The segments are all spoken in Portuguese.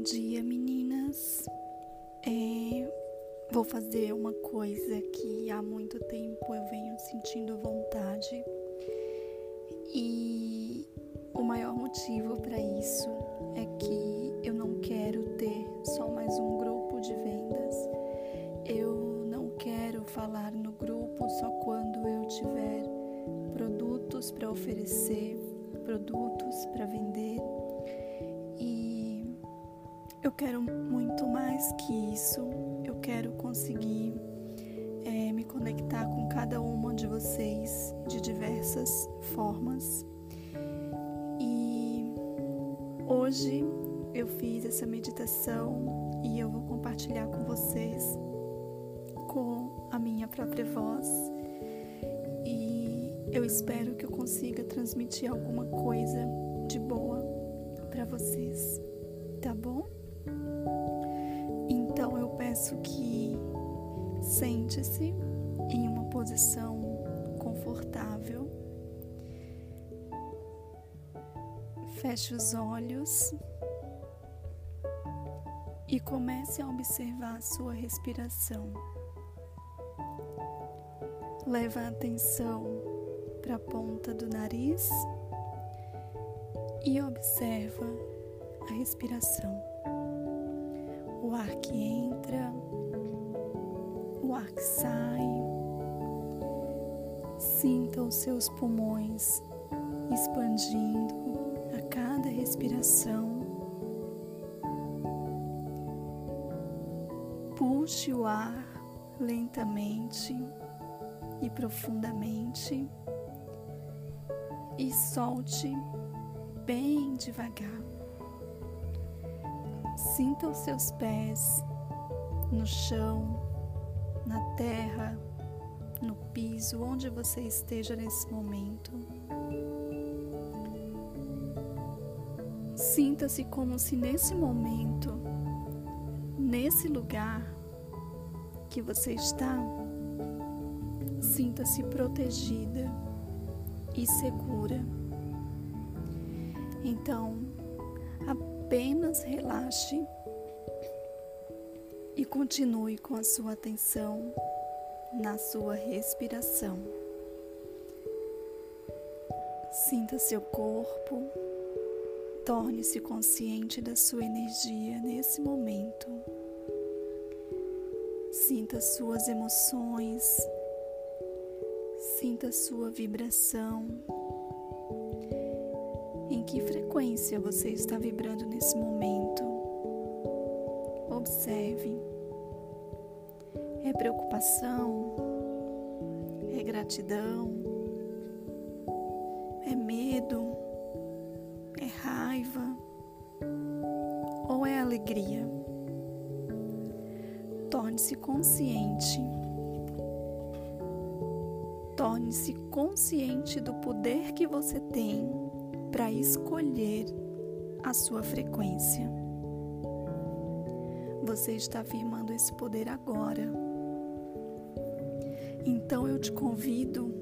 Bom dia, meninas. É, vou fazer uma coisa que há muito tempo eu venho sentindo vontade e o maior motivo para isso é que eu não quero ter só mais um grupo de vendas. Eu não quero falar no grupo só quando eu tiver produtos para oferecer, produtos para vender eu quero muito mais que isso. Eu quero conseguir é, me conectar com cada uma de vocês de diversas formas. E hoje eu fiz essa meditação e eu vou compartilhar com vocês com a minha própria voz. E eu espero que eu consiga transmitir alguma coisa de boa para vocês, tá bom? Peço que sente-se em uma posição confortável. Feche os olhos e comece a observar a sua respiração. Leva a atenção para a ponta do nariz e observa a respiração ar que entra, o ar que sai. Sinta os seus pulmões expandindo a cada respiração. Puxe o ar lentamente e profundamente e solte bem devagar. Sinta os seus pés no chão, na terra, no piso, onde você esteja nesse momento. Sinta-se como se nesse momento, nesse lugar que você está, sinta-se protegida e segura. Então, apenas relaxe e continue com a sua atenção na sua respiração. Sinta seu corpo, torne-se consciente da sua energia nesse momento. Sinta suas emoções, sinta sua vibração em que frequência você está vibrando nesse momento? Observe. É preocupação? É gratidão? É medo? É raiva? Ou é alegria? Torne-se consciente. Torne-se consciente do poder que você tem para escolher a sua frequência. Você está afirmando esse poder agora. Então eu te convido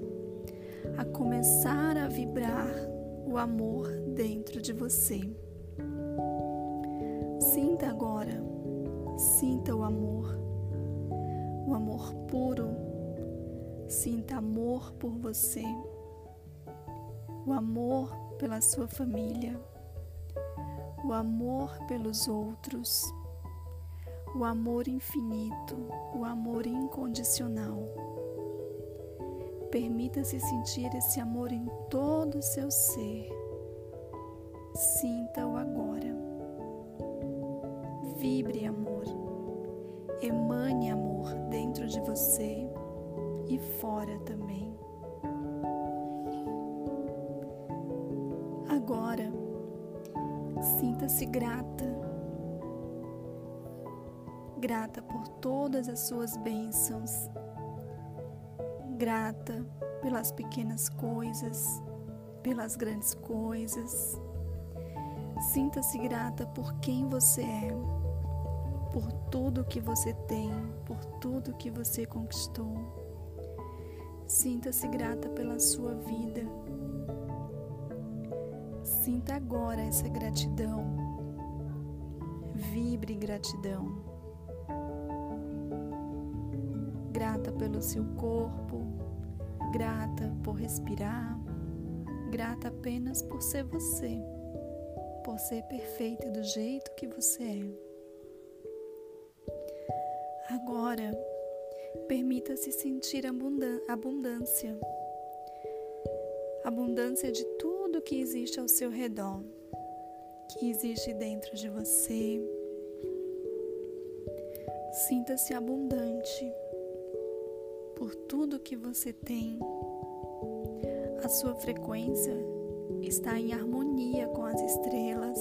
a começar a vibrar o amor dentro de você. Sinta agora, sinta o amor, o amor puro. Sinta amor por você, o amor pela sua família, o amor pelos outros, o amor infinito, o amor incondicional. Permita-se sentir esse amor em todo o seu ser. Sinta-o agora. Vibre amor. Emane amor dentro de você e fora também. Agora, sinta-se grata, grata por todas as suas bênçãos, grata pelas pequenas coisas, pelas grandes coisas. Sinta-se grata por quem você é, por tudo que você tem, por tudo que você conquistou. Sinta-se grata pela sua vida Sinta agora essa gratidão. Vibre gratidão. Grata pelo seu corpo, grata por respirar, grata apenas por ser você, por ser perfeita do jeito que você é. Agora, permita-se sentir abundância abundância de tudo que existe ao seu redor, que existe dentro de você. Sinta-se abundante por tudo que você tem. A sua frequência está em harmonia com as estrelas,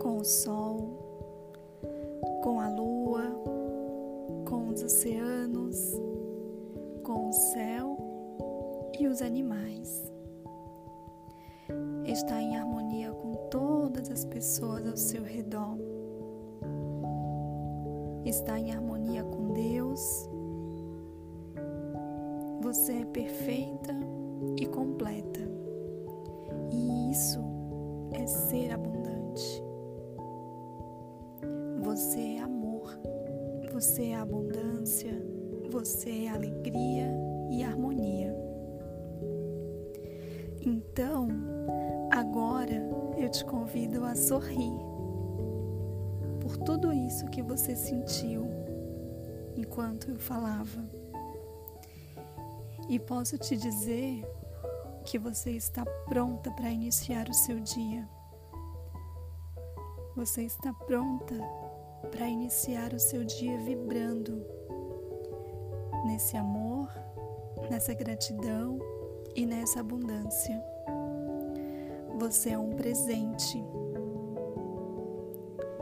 com o sol, com a lua, com os oceanos, com o céu e os animais. Está em harmonia com todas as pessoas ao seu redor. Está em harmonia com Deus. Você é perfeita e completa. E isso é ser abundante. Você é amor. Você é abundância. Você é alegria e harmonia. Então, agora eu te convido a sorrir por tudo isso que você sentiu enquanto eu falava. E posso te dizer que você está pronta para iniciar o seu dia. Você está pronta para iniciar o seu dia vibrando nesse amor, nessa gratidão e nessa abundância. Você é um presente.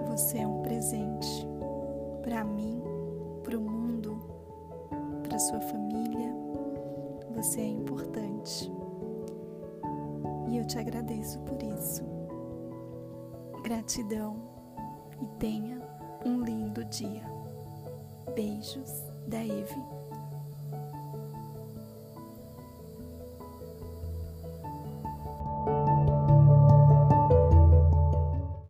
Você é um presente para mim, para o mundo, para sua família. Você é importante. E eu te agradeço por isso. Gratidão e tenha um lindo dia. Beijos da Eve.